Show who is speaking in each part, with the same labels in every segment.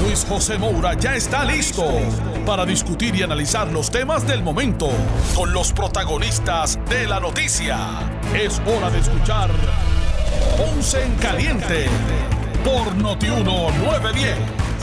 Speaker 1: Luis José Moura ya está listo para discutir y analizar los temas del momento con los protagonistas de la noticia. Es hora de escuchar Ponce en Caliente por Notiuno 910.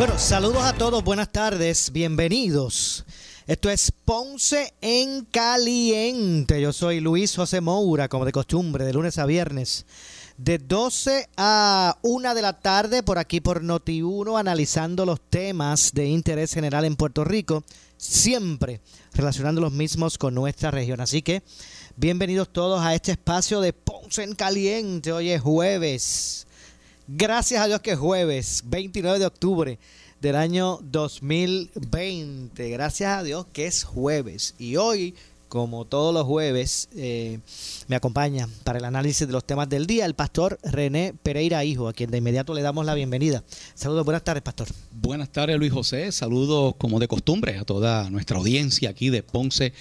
Speaker 2: Bueno, saludos a todos, buenas tardes, bienvenidos. Esto es Ponce en Caliente. Yo soy Luis José Moura, como de costumbre, de lunes a viernes, de 12 a 1 de la tarde, por aquí por Noti1, analizando los temas de interés general en Puerto Rico, siempre relacionando los mismos con nuestra región. Así que, bienvenidos todos a este espacio de Ponce en Caliente. Hoy es jueves. Gracias a Dios que es jueves, 29 de octubre del año 2020. Gracias a Dios que es jueves. Y hoy, como todos los jueves, eh, me acompaña para el análisis de los temas del día el pastor René Pereira Hijo, a quien de inmediato le damos la bienvenida. Saludos, buenas tardes, pastor.
Speaker 3: Buenas tardes, Luis José. Saludos, como de costumbre, a toda nuestra audiencia aquí de Ponce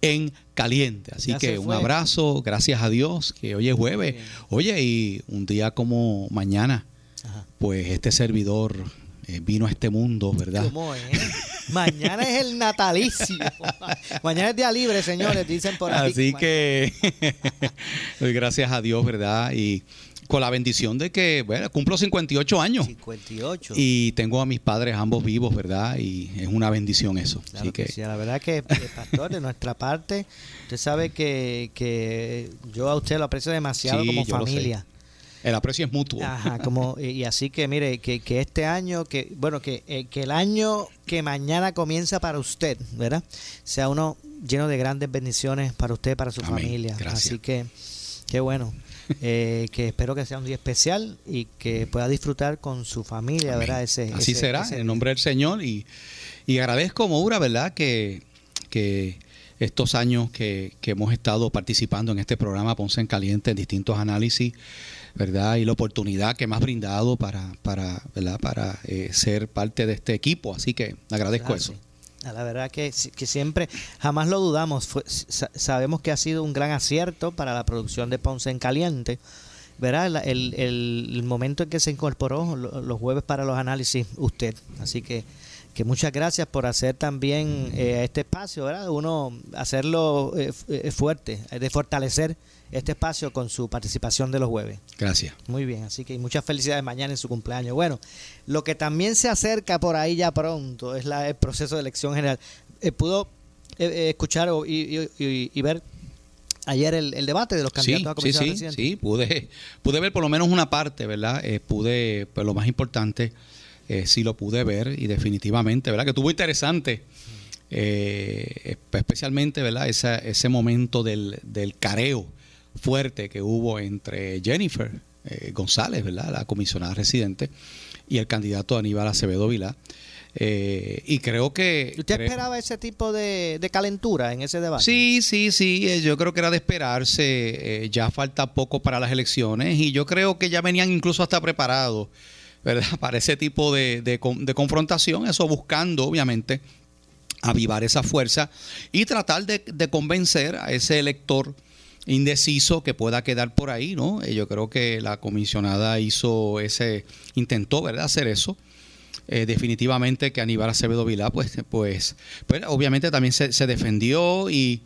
Speaker 3: en Caliente. Así
Speaker 2: Ya
Speaker 3: que un abrazo, gracias a Dios, que hoy es jueves. Oye, y un día como mañana,
Speaker 2: Ajá.
Speaker 3: pues este servidor eh, vino a este mundo, ¿verdad?
Speaker 2: ¿Cómo es? Mañana es el natalicio. Mañana es día libre, señores, dicen por ahí.
Speaker 3: Así que doy gracias a Dios, ¿verdad? Y con la bendición de que, bueno, cumplo 58 años.
Speaker 2: 58.
Speaker 3: Y tengo a mis padres ambos vivos, ¿verdad? Y es una bendición eso.
Speaker 2: Claro
Speaker 3: Así
Speaker 2: que,
Speaker 3: que,
Speaker 2: sí, la verdad que, eh, pastor, de nuestra parte, usted sabe que, que yo a usted lo aprecio demasiado
Speaker 3: Sí,
Speaker 2: como familia.
Speaker 3: El aprecio es mutuo.
Speaker 2: Ajá, como, y, así que mire, que, que este año, que bueno, que, eh, que el año que mañana comienza para usted, ¿verdad? Sea uno lleno de grandes bendiciones para usted, para su
Speaker 3: Amén.
Speaker 2: familia.
Speaker 3: Gracias.
Speaker 2: Así que, qué bueno. Eh, que espero que sea un día especial y que pueda disfrutar con su familia,
Speaker 3: Amén.
Speaker 2: ¿verdad? Ese,
Speaker 3: Así
Speaker 2: ese-
Speaker 3: será,
Speaker 2: ese
Speaker 3: en nombre del Señor. Y, y agradezco, Moura, ¿verdad? Que, que estos años que, que hemos estado participando en este programa Ponce en Caliente, en distintos análisis, ¿verdad? Y la oportunidad que me has brindado para, para, ¿verdad? para eh, ser parte de este equipo. Así que agradezco eso.
Speaker 2: La verdad que, que siempre, jamás lo dudamos. Fue- sa- sabemos que ha sido un gran acierto para la producción de Ponce en Caliente. Verá el, el- el- momento en que se incorporó lo- los jueves para los análisis usted. Así que, que muchas gracias por hacer también eh, este espacio, ¿verdad? Uno hacerlo eh, eh, fuerte, eh, de fortalecer este espacio con su participación de los jueves.
Speaker 3: Gracias.
Speaker 2: Muy bien, así que muchas felicidades mañana en su cumpleaños. Bueno, lo que también se acerca por ahí ya pronto es la, el proceso de elección general. Eh, ¿Pudo eh, eh, escuchar o- y, y- y- ver ayer el, el debate de los
Speaker 3: Sí,
Speaker 2: candidatos a
Speaker 3: sí,
Speaker 2: comisionado
Speaker 3: sí,
Speaker 2: residente?
Speaker 3: sí, pude, pude ver por lo menos una parte, ¿verdad? Eh, pude, pues lo más importante, eh, sí lo pude ver y definitivamente, ¿verdad? Que estuvo interesante, especialmente, ¿verdad? Esa, ese momento del, del careo fuerte que hubo entre Jennifer eh, González, ¿verdad? La comisionada residente y el candidato Aníbal Acevedo Vilá. Eh, y creo que...
Speaker 2: ¿Usted esperaba ese tipo de, de calentura en ese debate?
Speaker 3: Sí, sí, sí, eh, yo creo que era de esperarse, ya falta poco para las elecciones y yo creo que ya venían incluso hasta preparados, ¿verdad? Para ese tipo de, de con- de confrontación, eso buscando, obviamente, avivar esa fuerza y tratar de, de convencer a ese elector indeciso que pueda quedar por ahí, ¿no? Eh, Yo creo que la comisionada hizo ese, intentó, ¿verdad?, hacer eso. Eh, definitivamente que Aníbal Acevedo Vilá, pues, pues, pues obviamente también se, defendió y,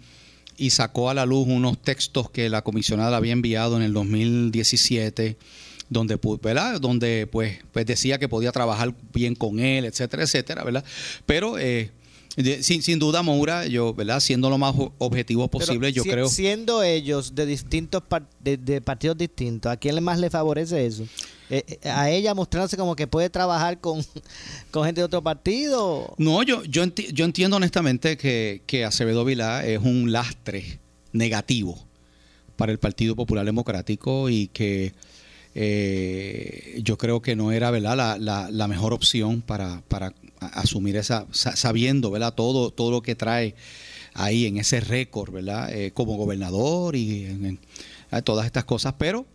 Speaker 3: y sacó a la luz unos textos que la comisionada había enviado en el 2017 donde ¿verdad? donde pues, pues decía que podía trabajar bien con él, etcétera, etcétera, ¿verdad? Pero eh, sin, sin duda, Moura, yo, ¿verdad? Siendo lo más objetivo
Speaker 2: Pero
Speaker 3: posible, yo
Speaker 2: si-
Speaker 3: creo.
Speaker 2: Siendo ellos de distintos par- de, de partidos distintos, ¿a quién más le favorece eso? eh, a ella mostrándose como que puede trabajar con, con gente de otro partido.
Speaker 3: No, yo, yo, yo entiendo honestamente que, que Acevedo Vilá es un lastre negativo para el Partido Popular Democrático y que eh, yo creo que no era ¿verdad? La, la, mejor opción para, para, asumir esa, sabiendo ¿verdad? Todo, todo lo que trae ahí en ese récord, ¿verdad? Eh, como gobernador y en, todas estas cosas, pero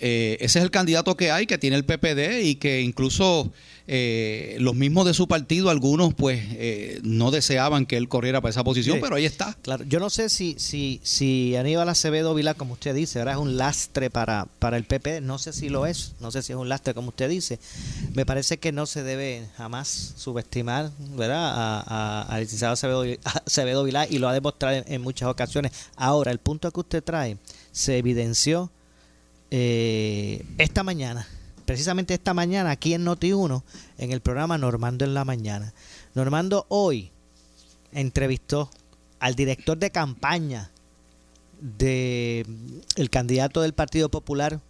Speaker 3: eh, ese es el candidato que hay, que tiene el PPD y que incluso eh, los mismos de su partido, algunos pues eh, no deseaban que él corriera para esa posición, pero ahí está.
Speaker 2: Claro, yo no sé si, si, si Aníbal Acevedo Vila, como usted dice, ahora es un lastre para, para el PPD, no sé si lo es, no sé si es un lastre como usted dice. Me parece que no se debe jamás subestimar, ¿verdad? Al licenciado Acevedo, Acevedo Vilá y lo ha demostrado en muchas ocasiones. Ahora, el punto que usted trae se evidenció eh, esta mañana, precisamente esta mañana, aquí en Noti1, en el programa Normando en la Mañana. Normando hoy entrevistó al director de campaña de candidato del Partido Popular,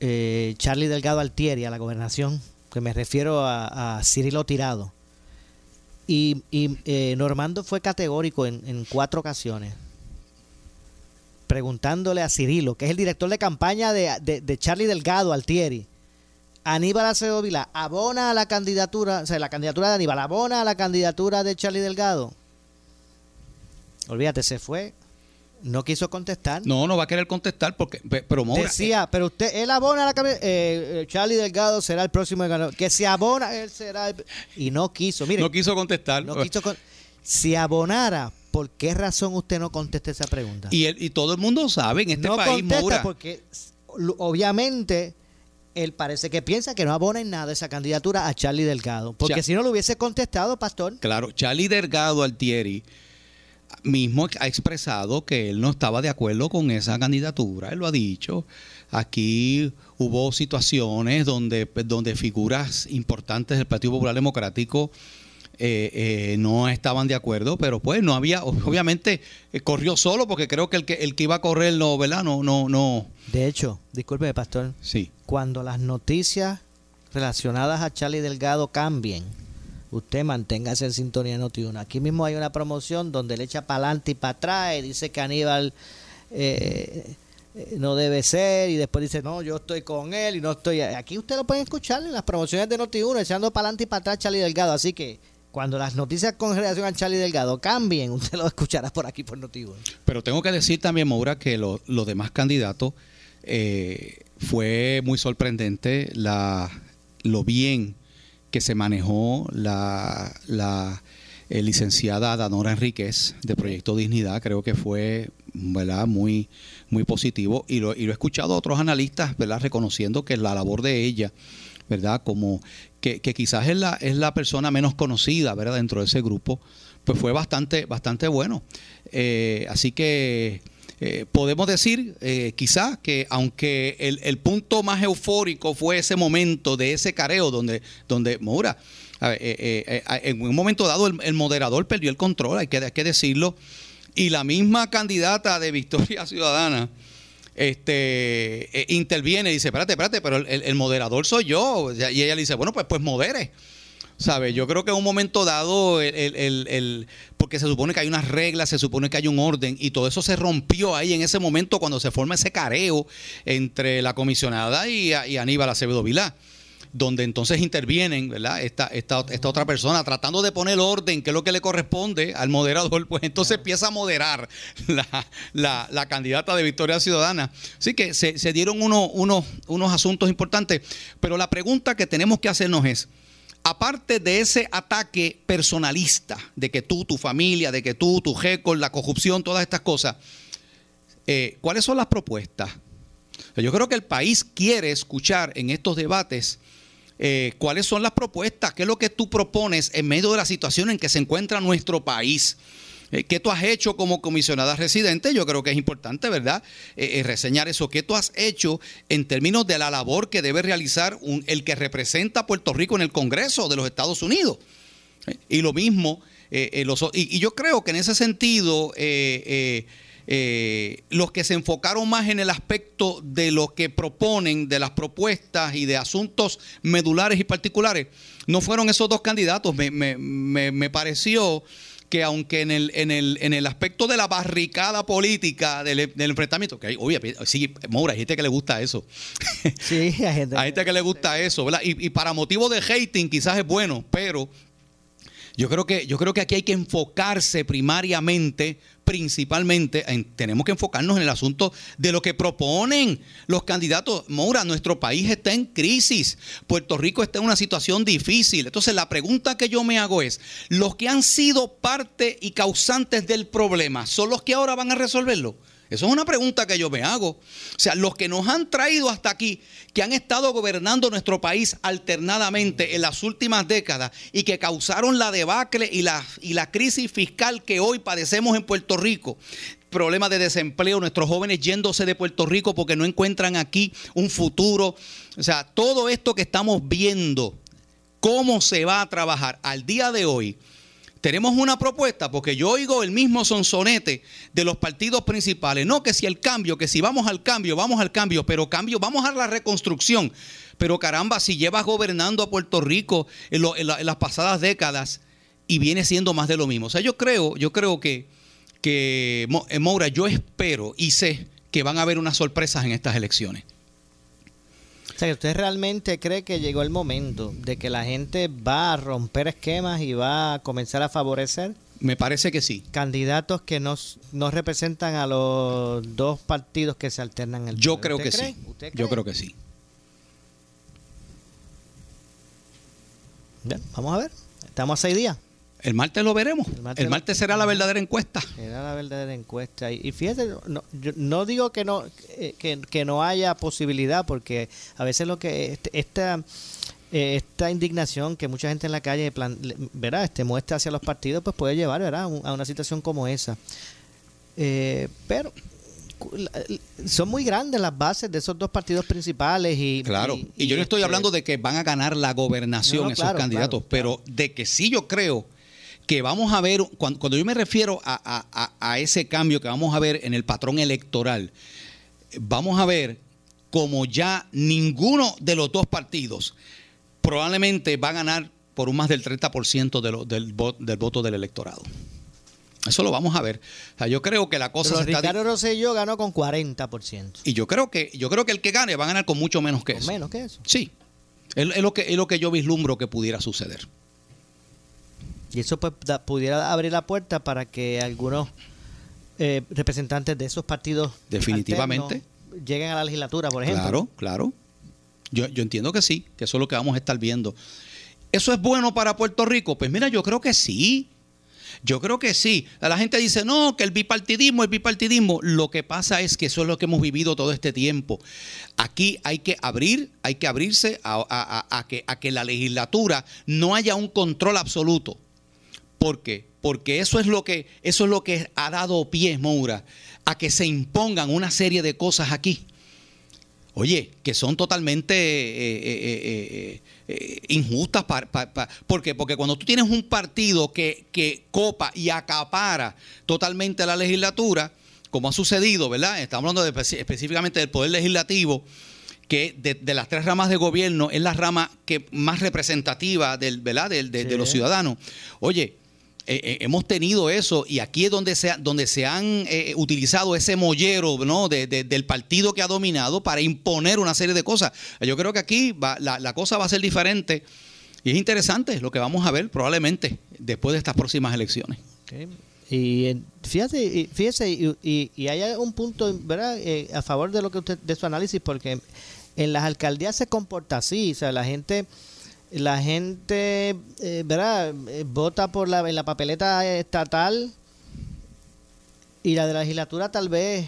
Speaker 2: eh, Charlie Delgado Altieri, a la gobernación, que me refiero a, Cirilo Tirado. Y, eh, Normando fue categórico en cuatro ocasiones preguntándole a Cirilo, que es el director de campaña de, Charlie Delgado Altieri, Aníbal Acevedo Vila, ¿abona a la candidatura, o sea, la candidatura de Aníbal, abona a la candidatura de Charlie Delgado? Olvídate, se fue. No quiso contestar.
Speaker 3: No, no va a querer contestar porque pero
Speaker 2: decía, pero usted él abona a la candidatura, eh, eh, Charlie Delgado será el próximo ganador, que si abona él será y no quiso, mire.
Speaker 3: No quiso contestar.
Speaker 2: No quiso si abonara ¿por qué razón usted no contesta esa pregunta?
Speaker 3: Y, y todo el mundo sabe en este
Speaker 2: no
Speaker 3: país,
Speaker 2: contesta porque obviamente él parece que piensa que no abona en nada esa candidatura a Charlie Delgado. Porque si no lo hubiese contestado, Pastor.
Speaker 3: Claro, Charlie Delgado Altieri mismo ha expresado que él no estaba de acuerdo con esa candidatura. Él lo ha dicho. Aquí hubo situaciones donde, donde figuras importantes del Partido Popular Democrático eh, eh, no estaban de acuerdo, pero pues no había, obviamente eh, corrió solo porque creo que el que el que iba a correr no, ¿verdad? No, no, no.
Speaker 2: De hecho, disculpe, pastor.
Speaker 3: Sí.
Speaker 2: Cuando las noticias relacionadas a Charlie Delgado cambien, usted manténgase en sintonía Noti1. Aquí mismo hay una promoción donde le echa para adelante y para atrás y dice que Aníbal no debe ser y después dice, no, yo estoy con él y no estoy... Aquí usted lo puede escuchar en las promociones de Noti1, echando para adelante y para atrás Charlie Delgado. Así que cuando las noticias con relación a Charlie Delgado cambien, usted lo escuchará por aquí por Notivo.
Speaker 3: Pero tengo que decir también, Maura, que los demás candidatos eh, fue muy sorprendente la, lo bien que se manejó la, la eh, licenciada Danora Enríquez de Proyecto Dignidad. Creo que fue ¿verdad? Muy, muy positivo y lo, y lo he escuchado a otros analistas ¿verdad? reconociendo que la labor de ella ¿verdad? Como que, quizás es la, es la persona menos conocida, ¿verdad? Dentro de ese grupo, pues fue bastante, bastante bueno. Eh, así que eh, podemos decir eh, quizás que aunque el, punto más eufórico fue ese momento de ese careo donde, donde Moura, en un momento dado el, moderador perdió el control, hay que, hay que decirlo, y la misma candidata de Victoria Ciudadana, este, eh, interviene y dice, espérate, espérate, pero el, moderador soy yo. Y ella le dice, bueno, pues, pues modere. ¿Sabe? Yo creo que en un momento dado, el, porque se supone que hay unas reglas, se supone que hay un orden, y todo eso se rompió ahí en ese momento cuando se forma ese careo entre la comisionada y, y Aníbal Acevedo Vilá donde entonces intervienen, ¿verdad? Esta, esta, esta, otra persona tratando de poner orden, que es lo que le corresponde al moderador, pues entonces empieza a moderar la, la, candidata de Victoria Ciudadana. Así que se, dieron uno, unos asuntos importantes, pero la pregunta que tenemos que hacernos es, aparte de ese ataque personalista, de que tú, tu familia, de que tú, tu con la corrupción, todas estas cosas, eh, ¿cuáles son las propuestas? Yo creo que el país quiere escuchar en estos debates eh, cuáles son las propuestas, qué es lo que tú propones en medio de la situación en que se encuentra nuestro país. Eh, ¿Qué tú has hecho como comisionada residente? Yo creo que es importante, ¿verdad? Eh, reseñar eso. ¿Qué tú has hecho en términos de la labor que debe realizar el que representa a Puerto Rico en el Congreso de los Estados Unidos? y lo mismo, y, yo creo que en ese sentido eh, los que se enfocaron más en el aspecto de lo que proponen, de las propuestas y de asuntos medulares y particulares, no fueron esos dos candidatos. Me, me, me, pareció que aunque en el, en, el, en el aspecto de la barricada política del, enfrentamiento, que hay, sí, Moura, hay gente que le gusta eso. Sí, hay gente, hay gente que le gusta eso, ¿verdad? Y, y para motivo de hating quizás es bueno, pero yo creo que, yo creo que aquí hay que enfocarse primariamente, principalmente, tenemos que enfocarnos en el asunto de lo que proponen los candidatos. Moura, nuestro país está en crisis, Puerto Rico está en una situación difícil. Entonces la pregunta que yo me hago es, ¿los que han sido parte y causantes del problema son los que ahora van a resolverlo? Eso es una pregunta que yo me hago. O sea, los que nos han traído hasta aquí, que han estado gobernando nuestro país alternadamente en las últimas décadas y que causaron la debacle y la, y la crisis fiscal que hoy padecemos en Puerto Rico, problemas de desempleo, nuestros jóvenes yéndose de Puerto Rico porque no encuentran aquí un futuro. O sea, todo esto que estamos viendo, cómo se va a trabajar al día de hoy tenemos una propuesta, porque yo oigo el mismo sonsonete de los partidos principales. No, que si el cambio, que si vamos al cambio, vamos al cambio, pero cambio, vamos a la reconstrucción. Pero caramba, si llevas gobernando a Puerto Rico en, las pasadas décadas y viene siendo más de lo mismo. O sea, yo creo, yo creo que, que eh, Moura, yo espero y sé que van a haber unas sorpresas en estas elecciones
Speaker 2: sea, ¿usted realmente cree que llegó el momento de que la gente va a romper esquemas y va a comenzar a favorecer?
Speaker 3: Me parece que sí.
Speaker 2: Candidatos que no, representan a los dos partidos que se alternan en el
Speaker 3: Yo creo que sí. Yo creo que sí.
Speaker 2: vamos a ver. Estamos a seis días.
Speaker 3: El martes lo veremos. El martes, será la verdadera encuesta.
Speaker 2: Será la verdadera encuesta. Y, fíjate, no, yo no digo que no, que, no haya posibilidad, porque a veces lo que este, esta, eh, esta indignación que mucha gente en la calle plan, ¿verdad? Este, muestra hacia los partidos, pues puede llevar ¿verdad? a una situación como esa. Eh, pero son muy grandes las bases de esos dos partidos principales y
Speaker 3: claro y, yo no estoy este hablando de que van a ganar la gobernación esos candidatos pero de que sí yo creo que vamos a ver, cuando, yo me refiero a, ese cambio que vamos a ver en el patrón electoral, vamos a ver como ya ninguno de los dos partidos probablemente va a ganar por un más del 30% de del, del voto del electorado. Eso lo vamos a ver. yo creo que la cosa
Speaker 2: Pero Ricardo Rosselló ganó con 40%.
Speaker 3: Y yo creo que yo creo que el que gane va a ganar con mucho menos que eso.
Speaker 2: Menos que eso.
Speaker 3: Sí. Es, lo que, es lo que yo vislumbro que pudiera suceder.
Speaker 2: Y eso pues, pudiera abrir la puerta para que algunos eh, representantes de esos partidos
Speaker 3: definitivamente
Speaker 2: lleguen a la legislatura, por ejemplo.
Speaker 3: Claro, claro. Yo, yo entiendo que sí, que eso es lo que vamos a estar viendo. ¿Eso es bueno para Puerto Rico? Pues mira, yo creo que sí. Yo creo que sí. La gente dice, no, que el bipartidismo, el bipartidismo. Lo que pasa es que eso es lo que hemos vivido todo este tiempo. Aquí hay que abrir, hay que abrirse a, que, a que la legislatura no haya un control absoluto. ¿Por qué? Porque eso es lo que, eso es lo que ha dado pie, Moura, a que se impongan una serie de cosas aquí. Oye, que son totalmente eh, eh, eh, injustas. ¿Por qué? Porque cuando tú tienes un partido que, que copa y acapara totalmente la legislatura, como ha sucedido, ¿verdad? Estamos hablando específicamente del Poder Legislativo, que de, las tres ramas de gobierno es la rama que más representativa del, ¿verdad? de los ciudadanos. Oye, eh, eh, hemos tenido eso y aquí es donde se, donde se han eh, utilizado ese mollero ¿no? del partido que ha dominado para imponer una serie de cosas. Yo creo que aquí la, cosa va a ser diferente y es interesante lo que vamos a ver probablemente después de estas próximas elecciones.
Speaker 2: Y fíjate, fíjese, y, y, hay un punto ¿verdad? a favor de lo que usted, de su análisis, porque en las alcaldías se comporta así, o sea, la gente la gente, eh, ¿verdad? Eh, vota por la, en la papeleta estatal y la de la legislatura tal vez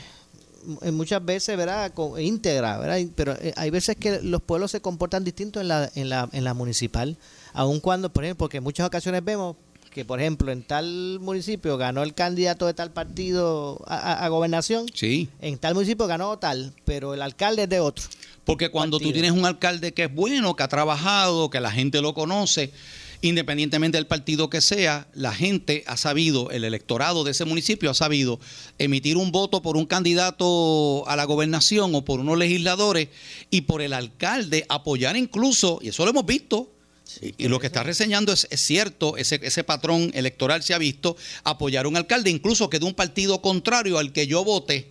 Speaker 2: eh, muchas veces, ¿verdad? íntegra, ¿verdad? Pero hay veces que los pueblos se comportan distintos en la, en la, en la municipal, aun cuando, por ejemplo, porque en muchas ocasiones vemos que, por ejemplo, en tal municipio ganó el candidato de tal partido a, a gobernación,
Speaker 3: sí.
Speaker 2: en tal municipio ganó tal, pero el alcalde es de otro.
Speaker 3: Porque cuando tú tienes un alcalde que es bueno, que ha trabajado, que la gente lo conoce, independientemente del partido que sea, la gente ha sabido, el electorado de ese municipio ha sabido emitir un voto por un candidato a la gobernación o por unos legisladores y por el alcalde apoyar incluso, y eso lo hemos visto, y, lo que está reseñando es, cierto, ese, ese, patrón electoral se ha visto, apoyar a un alcalde incluso que de un partido contrario al que yo voté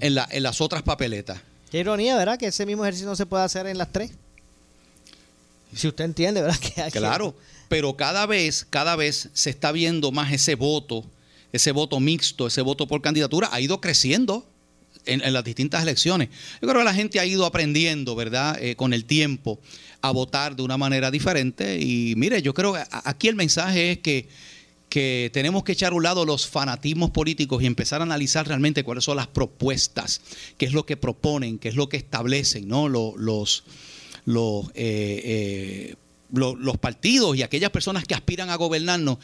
Speaker 3: en, la, en las otras papeletas.
Speaker 2: Qué ironía, ¿verdad? Que ese mismo ejercicio no se puede hacer en las tres. Si usted entiende, ¿verdad? Que
Speaker 3: hay claro, pero cada vez, cada vez se está viendo más ese voto, ese voto mixto, ese voto por candidatura, ha ido creciendo en, las distintas elecciones. Yo creo que la gente ha ido aprendiendo, ¿verdad? Eh, con el tiempo a votar de una manera diferente. Y mire, yo creo que aquí el mensaje es que, que tenemos que echar a un lado los fanatismos políticos y empezar a analizar realmente cuáles son las propuestas, qué es lo que proponen, qué es lo que establecen, ¿no? Los, los, los, eh, eh, los partidos y aquellas personas que aspiran a gobernarnos,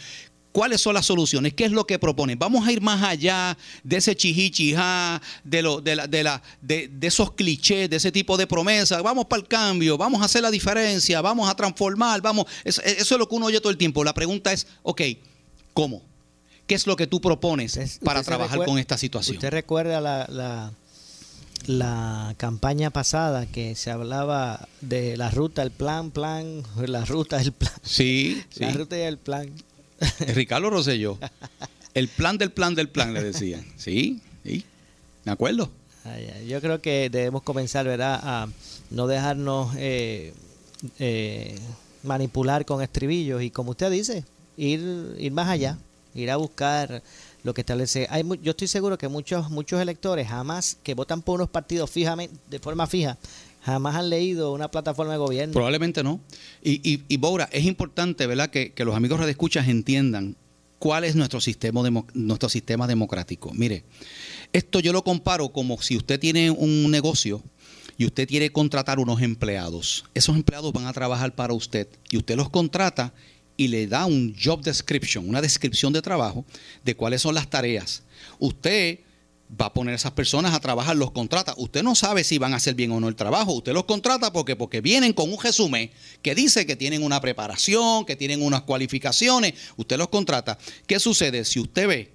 Speaker 3: ¿Cuáles son las soluciones? ¿Qué es lo que proponen? Vamos a ir más allá de ese chihichijá, de, lo, de, la, de, la, de, esos clichés, de ese tipo de promesas. Vamos para el cambio, vamos a hacer la diferencia, vamos a transformar, vamos. Eso, es lo que uno oye todo el tiempo. La pregunta es, ok, ¿cómo? ¿Qué es lo que tú propones para trabajar con esta situación?
Speaker 2: ¿Usted recuerda la, la, campaña pasada que se hablaba de la ruta, el plan, plan, la ruta, el plan?
Speaker 3: Sí,
Speaker 2: la ruta y el plan.
Speaker 3: Ricardo Rosselló. El plan del plan del plan, le decían. Sí, sí, me acuerdo.
Speaker 2: Yo creo que debemos comenzar, ¿verdad?, a no dejarnos eh, eh, manipular con estribillos y, como usted dice, ir, ir más allá, ir a buscar lo que establece. Hay, yo estoy seguro que muchos, muchos electores jamás que votan por unos partidos fijamente, de forma fija, jamás han leído una plataforma de gobierno.
Speaker 3: Probablemente no. Y, y, y es importante, ¿verdad?, que, los amigos redescuchas entiendan cuál es nuestro sistema, nuestro sistema democrático. Mire, esto yo lo comparo como si usted tiene un negocio y usted quiere contratar unos empleados. Esos empleados van a trabajar para usted y usted los contrata y le da un job description, una descripción de trabajo de cuáles son las tareas. Usted va a poner a esas personas a trabajar, los contrata. Usted no sabe si van a hacer bien o no el trabajo. Usted los contrata porque, porque vienen con un resumen que dice que tienen una preparación, que tienen unas cualificaciones. Usted los contrata. ¿Qué sucede si usted ve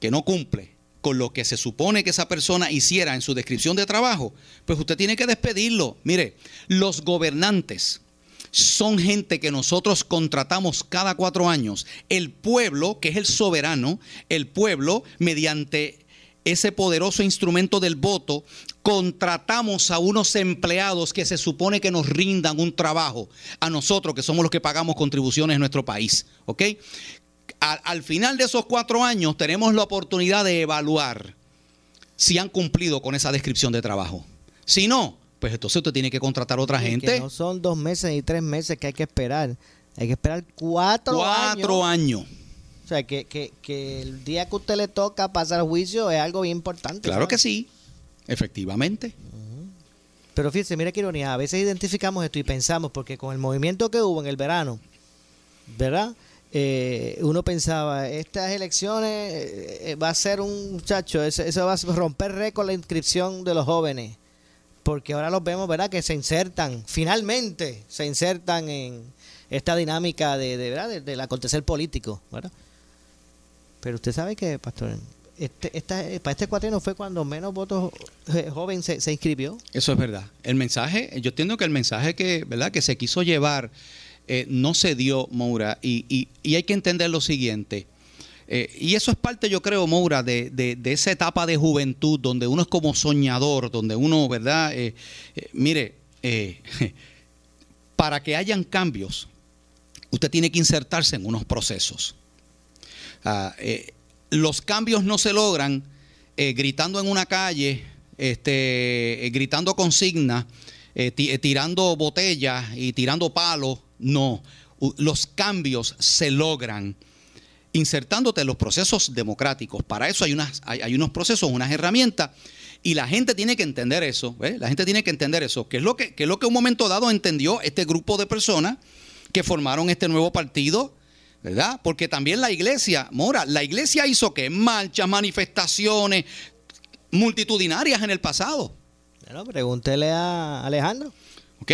Speaker 3: que no cumple con lo que se supone que esa persona hiciera en su descripción de trabajo? Pues usted tiene que despedirlo. Mire, los gobernantes son gente que nosotros contratamos cada cuatro años. El pueblo, que es el soberano, el pueblo, mediante ese poderoso instrumento del voto, contratamos a unos empleados que se supone que nos rindan un trabajo a nosotros, que somos los que pagamos contribuciones en nuestro país. ¿Ok? Al, final de esos cuatro años tenemos la oportunidad de evaluar si han cumplido con esa descripción de trabajo. Si no, pues entonces usted tiene que contratar a otra gente.
Speaker 2: no son dos meses y tres meses que hay que esperar. Hay que esperar cuatro,
Speaker 3: cuatro años.
Speaker 2: O sea, que, que, el día que usted le toca pasar juicio es algo bien importante.
Speaker 3: Claro que sí, efectivamente.
Speaker 2: Pero fíjese, mira qué ironía, a veces identificamos esto y pensamos, porque con el movimiento que hubo en el verano, ¿verdad? Eh, uno pensaba, estas elecciones eh, va a ser un muchacho, eso, eso, va a romper récord la inscripción de los jóvenes, porque ahora los vemos, ¿verdad? Que se insertan, finalmente se insertan en esta dinámica de, de ¿verdad? del acontecer político, ¿verdad? Pero usted sabe que, pastor, este, esta, para este cuatrino fue cuando menos votos eh, joven se, se, inscribió.
Speaker 3: Eso es verdad. El mensaje, yo entiendo que el mensaje que, ¿verdad? que se quiso llevar eh, no se dio, Moura, y, y, y, hay que entender lo siguiente. Eh, y eso es parte, yo creo, Moura, de, de, de, esa etapa de juventud donde uno es como soñador, donde uno, ¿verdad? mire, para que hayan cambios, usted tiene que insertarse en unos procesos. Ah, eh, los cambios no se logran eh, gritando en una calle, este, eh, gritando consignas, tirando botellas y tirando palos. No, los cambios se logran insertándote en los procesos democráticos. Para eso hay, unas, hay, unos procesos, unas herramientas. Y la gente tiene que entender eso, la gente tiene que entender eso, que es lo que, que es lo que un momento dado entendió este grupo de personas que formaron este nuevo partido, ¿verdad? Porque también la iglesia, Mora, la iglesia hizo que marchas, manifestaciones multitudinarias en el pasado.
Speaker 2: Bueno, pregúntele a Alejandro.
Speaker 3: ¿Ok?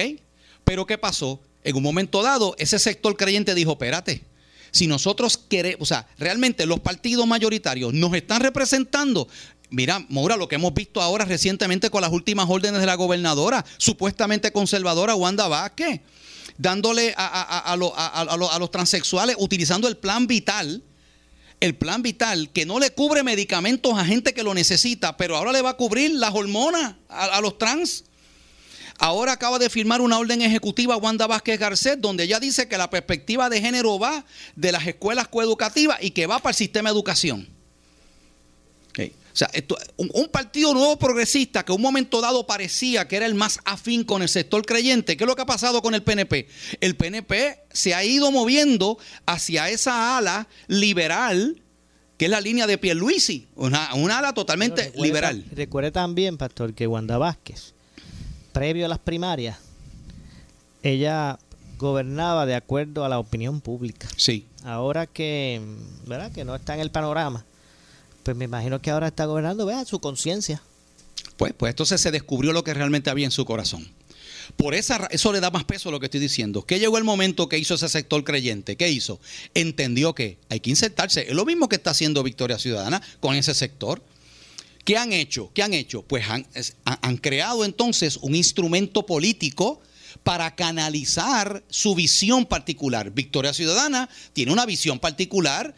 Speaker 3: Pero ¿qué pasó? en un momento dado, ese sector creyente dijo, espérate, si nosotros queremos, o sea, realmente los partidos mayoritarios nos están representando, Mira, Maura, lo que hemos visto ahora recientemente con las últimas órdenes de la gobernadora, supuestamente conservadora Wanda Vázquez, dándole a, los transexuales, utilizando el plan vital, el plan vital que no le cubre medicamentos a gente que lo necesita, pero ahora le va a cubrir las hormonas a, los trans. Ahora acaba de firmar una orden ejecutiva Wanda Vázquez Garcet, donde ella dice que la perspectiva de género va de las escuelas coeducativas y que va para el sistema de educación. O sea, un, partido nuevo progresista que en un momento dado parecía que era el más afín con el sector creyente, ¿qué es lo que ha pasado con el PNP? El PNP se ha ido moviendo hacia esa ala liberal, que es la línea de Pierluisi, una, una ala totalmente liberal.
Speaker 2: Recuerde también, pastor, que Wanda Vázquez, previo a las primarias, ella gobernaba de acuerdo a la opinión pública.
Speaker 3: Sí.
Speaker 2: Ahora que, ¿verdad? que no está en el panorama pues me imagino que ahora está gobernando, vea, su conciencia.
Speaker 3: Pues, pues entonces se descubrió lo que realmente había en su corazón. Por esa, eso le da más peso a lo que estoy diciendo. Que llegó el momento que hizo ese sector creyente. ¿Qué hizo? Entendió que hay que insertarse. Es lo mismo que está haciendo Victoria Ciudadana con ese sector. ¿Qué han hecho? ¿Qué han hecho? Pues han, han creado entonces un instrumento político para canalizar su visión particular. Victoria Ciudadana tiene una visión particular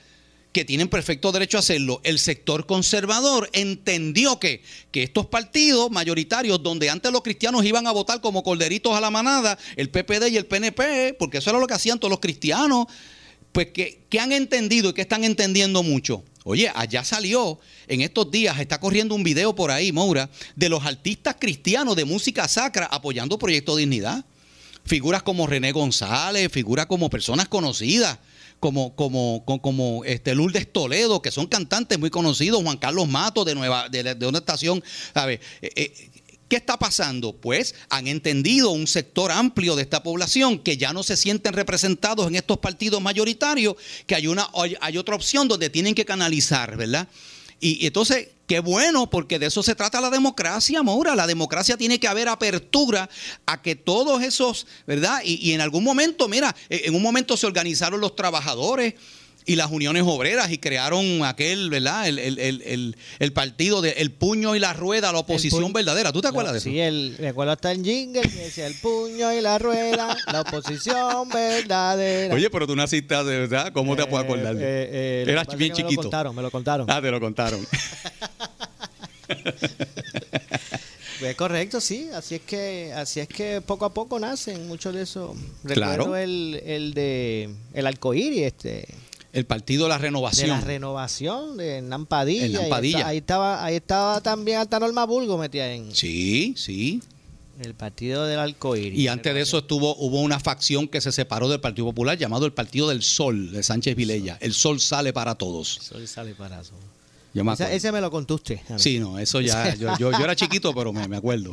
Speaker 3: que tienen perfecto derecho a hacerlo. El sector conservador entendió que, que estos partidos mayoritarios, donde antes los cristianos iban a votar como corderitos a la manada, el PPD y el PNP, porque eso era lo que hacían todos los cristianos, pues que, que han entendido y que están entendiendo mucho. Oye, allá salió, en estos días está corriendo un video por ahí, Moura, de los artistas cristianos de música sacra apoyando Proyecto Dignidad. Figuras como René González, figuras como personas conocidas como, como, como, este Lourdes Toledo, que son cantantes muy conocidos, Juan Carlos Mato de Nueva, de, una estación, ¿sabes? Eh, eh, ¿Qué está pasando? Pues han entendido un sector amplio de esta población que ya no se sienten representados en estos partidos mayoritarios, que hay, una, hay otra opción donde tienen que canalizar, ¿verdad? Y, entonces, qué bueno, porque de eso se trata la democracia, Maura. La democracia tiene que haber apertura a que todos esos, ¿verdad? Y, y en algún momento, mira, en un momento se organizaron los trabajadores y las uniones obreras y crearon aquel, ¿verdad? El, el, el, partido del el puño y la rueda, la oposición verdadera. ¿Tú te acuerdas de eso?
Speaker 2: Sí, el, me acuerdo hasta el jingle que decía el puño y la rueda, la oposición verdadera.
Speaker 3: Oye, pero tú naciste de verdad, ¿cómo te puedo acordar? Eh, eh, Eras bien chiquito. Me lo
Speaker 2: contaron, me lo contaron.
Speaker 3: Ah, te lo contaron.
Speaker 2: pues correcto, sí. Así es que, así es que poco a poco nacen muchos de esos. Recuerdo claro. el, el de el arcoíris, este
Speaker 3: el Partido de la Renovación.
Speaker 2: De la Renovación, de Nampadilla. Ahí, estaba, ahí estaba también Alta Norma Bulgo metida en.
Speaker 3: Sí, sí.
Speaker 2: El Partido del Alcoíris.
Speaker 3: Y antes de eso estuvo, hubo una facción que se separó del Partido Popular llamado el Partido del Sol, de Sánchez Vilella. El Sol sale para todos.
Speaker 2: El sol sale para todos. ese, me lo contó usted.
Speaker 3: Sí, no, eso ya. yo, yo, era chiquito, pero me, me acuerdo.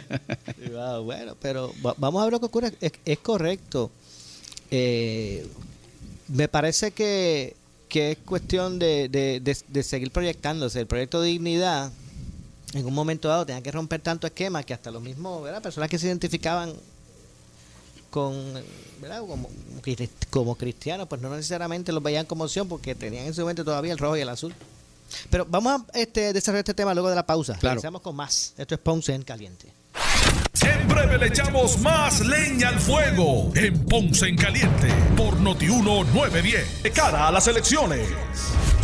Speaker 2: bueno, pero vamos a ver lo que ocurre. Es, es correcto. Eh, me parece que, es cuestión de, seguir proyectándose. El proyecto de dignidad, en un momento dado, tenía que romper tanto esquema que hasta los mismos, ¿verdad? Personas que se identificaban con, ¿verdad? Como, como cristianos, pues no necesariamente los veían como opción porque tenían en su mente todavía el rojo y el azul. Pero vamos a este, desarrollar este tema luego de la pausa.
Speaker 3: Claro.
Speaker 2: con más. Esto es Ponce en Caliente.
Speaker 1: En breve le echamos más leña al fuego en Ponce en Caliente por Notiuno 910. De cara a las elecciones.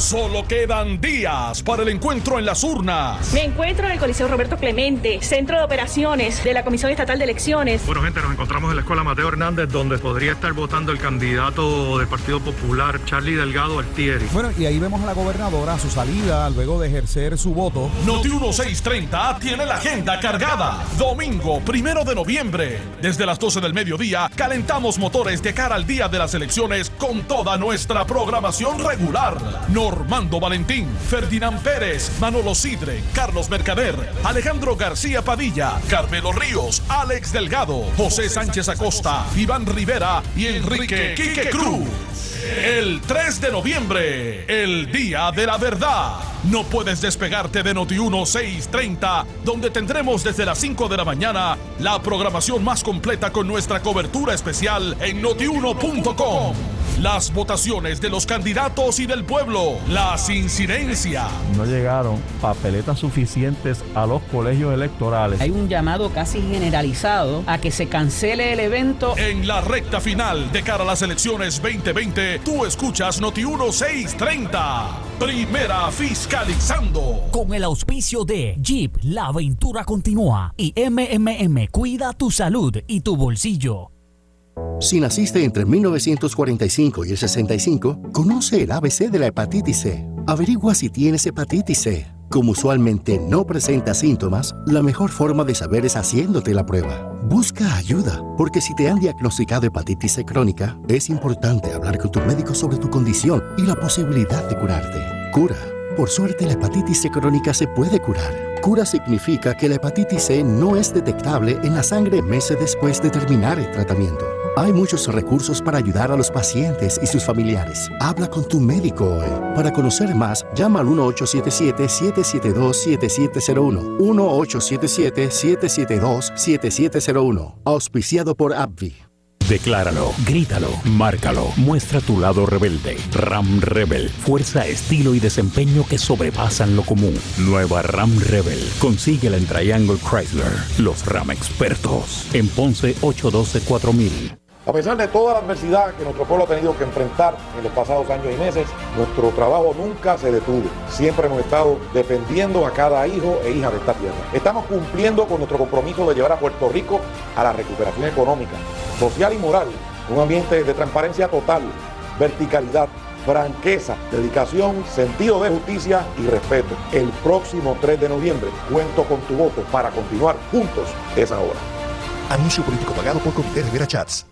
Speaker 1: Solo quedan días para el encuentro en las urnas.
Speaker 4: Me encuentro en el Coliseo Roberto Clemente, centro de operaciones de la Comisión Estatal de Elecciones.
Speaker 5: Bueno, gente, nos encontramos en la Escuela Mateo Hernández, donde podría estar votando el candidato del Partido Popular, Charlie Delgado Altieri.
Speaker 6: Bueno, y ahí vemos a la gobernadora a su salida luego de ejercer su voto.
Speaker 1: Noti 1630 tiene la agenda cargada. Domingo, primero de noviembre. Desde las 12 del mediodía, calentamos motores de cara al día de las elecciones con toda nuestra programación regular. Normando Valentín, Ferdinand Pérez, Manolo Sidre, Carlos Mercader, Alejandro García Padilla, Carmelo Ríos, Alex Delgado, José Sánchez Acosta, Iván Rivera y Enrique Quique Cruz. El 3 de noviembre, el Día de la Verdad. No puedes despegarte de Noti 1630, donde tendremos desde las 5 de la mañana la programación más completa con nuestra cobertura especial en notiuno.com. Las votaciones de los candidatos y del pueblo, las incidencias.
Speaker 6: No llegaron papeletas suficientes a los colegios electorales.
Speaker 7: Hay un llamado casi generalizado a que se cancele el evento.
Speaker 1: En la recta final de cara a las elecciones 2020, tú escuchas Noti 1630. Primera fiscalizando.
Speaker 8: Con el auspicio de Jeep, la aventura continúa y MMM cuida tu salud y tu bolsillo.
Speaker 9: Si naciste entre 1945 y el 65, conoce el ABC de la hepatitis C. Averigua si tienes hepatitis C. Como usualmente no presenta síntomas, la mejor forma de saber es haciéndote la prueba. Busca ayuda, porque si te han diagnosticado hepatitis C crónica, es importante hablar con tu médico sobre tu condición y la posibilidad de curarte. Cura. Por suerte, la hepatitis C crónica se puede curar. Cura significa que la hepatitis C no es detectable en la sangre meses después de terminar el tratamiento. Hay muchos recursos para ayudar a los pacientes y sus familiares. Habla con tu médico hoy. Para conocer más, llama al 1877-772-7701. 1877-772-7701. Auspiciado por AbbVie.
Speaker 10: Decláralo, grítalo, márcalo, muestra tu lado rebelde. Ram Rebel, fuerza, estilo y desempeño que sobrepasan lo común. Nueva Ram Rebel, consíguela en Triangle Chrysler, los Ram expertos. En Ponce 812-4000.
Speaker 11: A pesar de toda la adversidad que nuestro pueblo ha tenido que enfrentar en los pasados años y meses, nuestro trabajo nunca se detuvo. Siempre hemos estado defendiendo a cada hijo e hija de esta tierra. Estamos cumpliendo con nuestro compromiso de llevar a Puerto Rico a la recuperación económica, social y moral, un ambiente de transparencia total, verticalidad, franqueza, dedicación, sentido de justicia y respeto. El próximo 3 de noviembre cuento con tu voto para continuar juntos esa hora.
Speaker 12: Anuncio político pagado por Comité Rivera Chats.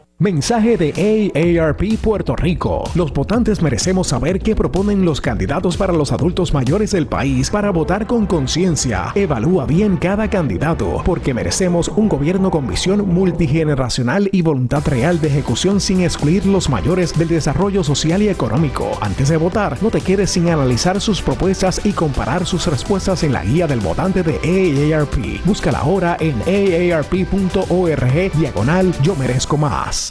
Speaker 13: Mensaje de AARP Puerto Rico. Los votantes merecemos saber qué proponen los candidatos para los adultos mayores del país para votar con conciencia. Evalúa bien cada candidato, porque merecemos un gobierno con visión multigeneracional y voluntad real de ejecución sin excluir los mayores del desarrollo social y económico. Antes de votar, no te quedes sin analizar sus propuestas y comparar sus respuestas en la guía del votante de AARP. Búscala ahora en aarp.org diagonal yo merezco más.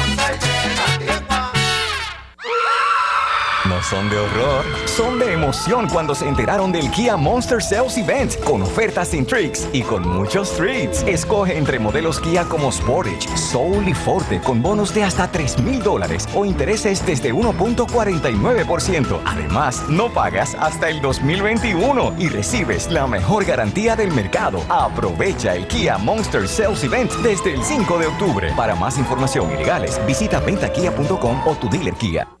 Speaker 14: No son de horror, son de emoción cuando se enteraron del Kia Monster Sales Event con ofertas sin tricks y con muchos treats. Escoge entre modelos Kia como Sportage, Soul y Forte con bonos de hasta 3 mil dólares o intereses desde 1.49%. Además, no pagas hasta el 2021 y recibes la mejor garantía del mercado. Aprovecha el Kia Monster Sales Event desde el 5 de octubre. Para más información y legales, visita ventakia.com o tu dealer Kia.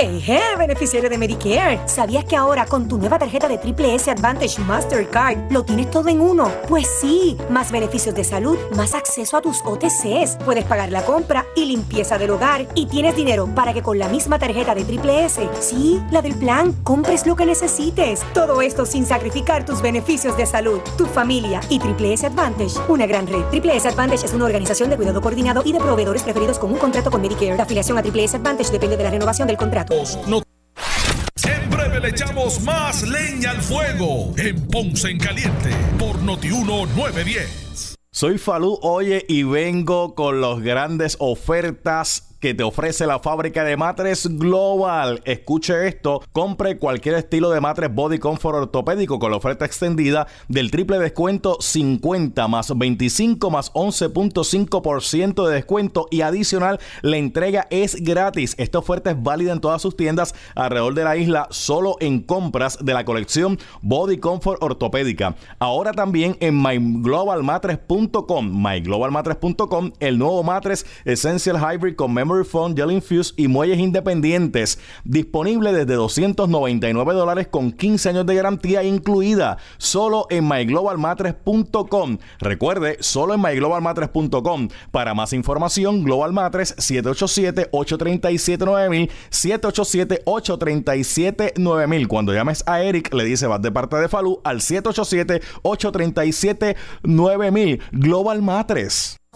Speaker 15: Hey, hey, beneficiario de Medicare. ¿Sabías que ahora con tu nueva tarjeta de Triple S Advantage Mastercard lo tienes todo en uno? Pues sí, más beneficios de salud, más acceso a tus OTCs. Puedes pagar la compra y limpieza del hogar y tienes dinero para que con la misma tarjeta de Triple S, sí, la del plan, compres lo que necesites. Todo esto sin sacrificar tus beneficios de salud, tu familia y Triple S Advantage, una gran red. Triple S Advantage es una organización de cuidado coordinado y de proveedores preferidos con un contrato con Medicare. La afiliación a Triple S Advantage depende de la renovación del contrato.
Speaker 1: En breve le echamos más leña al fuego en Ponce en Caliente por Notiuno 910.
Speaker 16: Soy Falú Oye y vengo con las grandes ofertas que te ofrece la fábrica de matres Global. Escuche esto, compre cualquier estilo de matres Body Comfort ortopédico con la oferta extendida del triple descuento 50 más 25 más 11.5% de descuento y adicional la entrega es gratis. Esta oferta es válida en todas sus tiendas alrededor de la isla solo en compras de la colección Body Comfort ortopédica. Ahora también en myglobalmatres.com, myglobalmatres.com, el nuevo matres Essential Hybrid con Memory Foam, Gel y muelles independientes. Disponible desde 299 dólares con 15 años de garantía incluida. Solo en myglobalmatres.com. Recuerde, solo en myglobalmatres.com. Para más información, Global Matres 787-837-9000. 787-837-9000. Cuando llames a Eric, le dice vas de parte de Falú al 787-837-9000. Global Matres.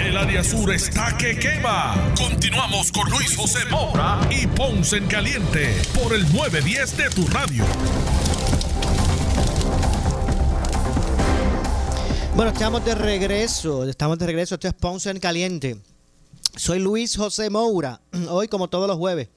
Speaker 1: El área sur está que quema. Continuamos con Luis José Moura y Ponce en Caliente por el 910 de tu radio.
Speaker 2: Bueno, estamos de regreso. Estamos de regreso. Esto es Ponce en Caliente. Soy Luis José Moura. Hoy, como todos los jueves,